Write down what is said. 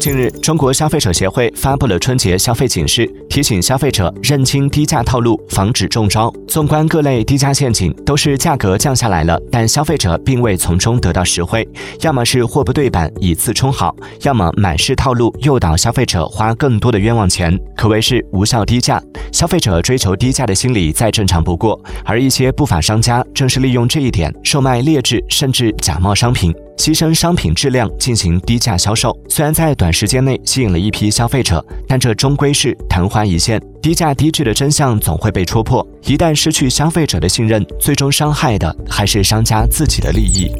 近日，中国消费者协会发布了春节消费警示，提醒消费者认清低价套路，防止中招。纵观各类低价陷阱，都是价格降下来了，但消费者并未从中得到实惠，要么是货不对版以次充好，要么满是套路诱导消费者花更多的冤枉钱，可谓是无效低价。消费者追求低价的心理再正常不过，而一些不法商家正是利用这一点，售卖劣质甚至假冒商品。牺牲商品质量进行低价销售，虽然在短时间内吸引了一批消费者，但这终归是昙花一现。低价低质的真相总会被戳破，一旦失去消费者的信任，最终伤害的还是商家自己的利益。